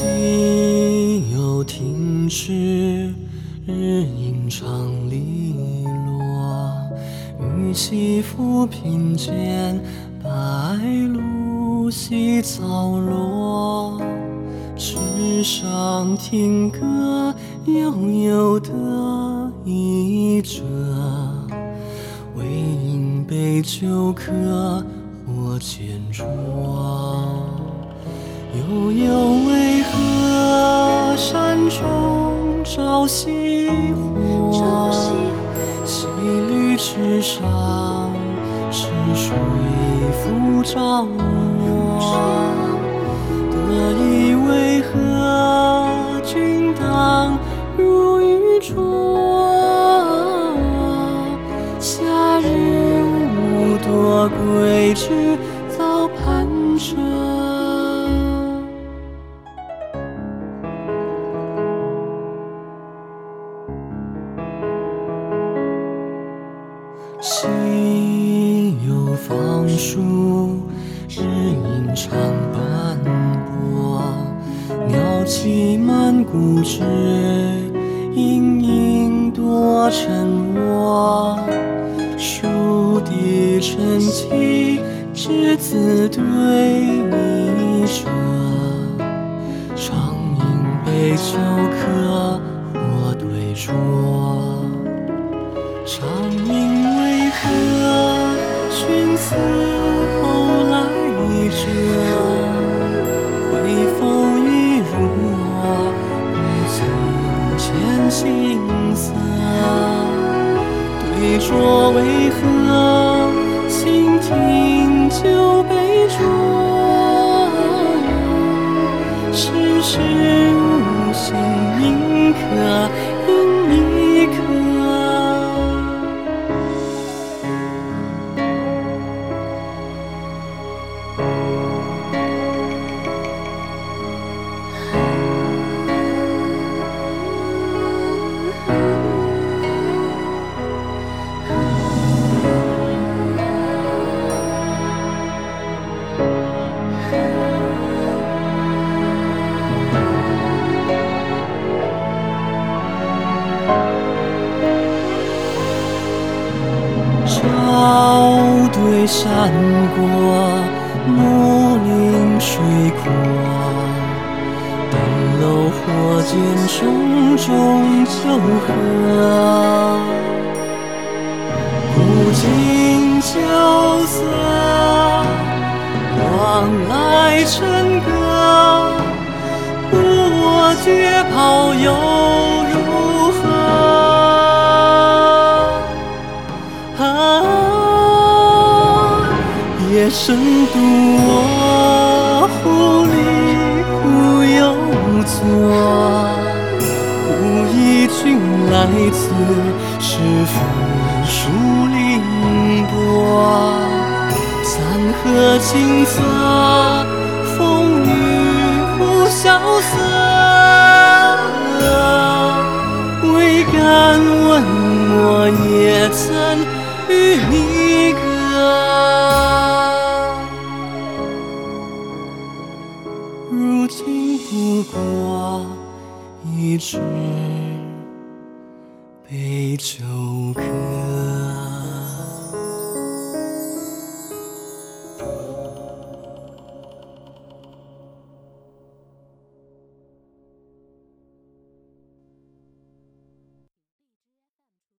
心有停止，日影长篱落，雨起浮萍间，白露洗草落。池上听歌，悠悠的一折，为饮杯酒客，或见酌。悠悠为何山中朝夕火？西绿池上，是水浮照我。得意为何君当如玉镯？夏日无多归去，早盼着。心有放疏，日影长斑驳。鸟栖满谷枝，莺莺多沉卧。树底沉寂，稚子对你者。长饮杯酒客，或对酌。长饮何君此后来者？会否已入我，不曾见青色？对酌为何山国，木林水阔。登楼或见种种酒喝。古今萧瑟，往来笙歌。我绝袍又夜深独卧，忽离忽又坐。无意君来此，是否树林多？三河景色，风雨忽萧瑟。未敢问我，也曾与你一支杯酒客。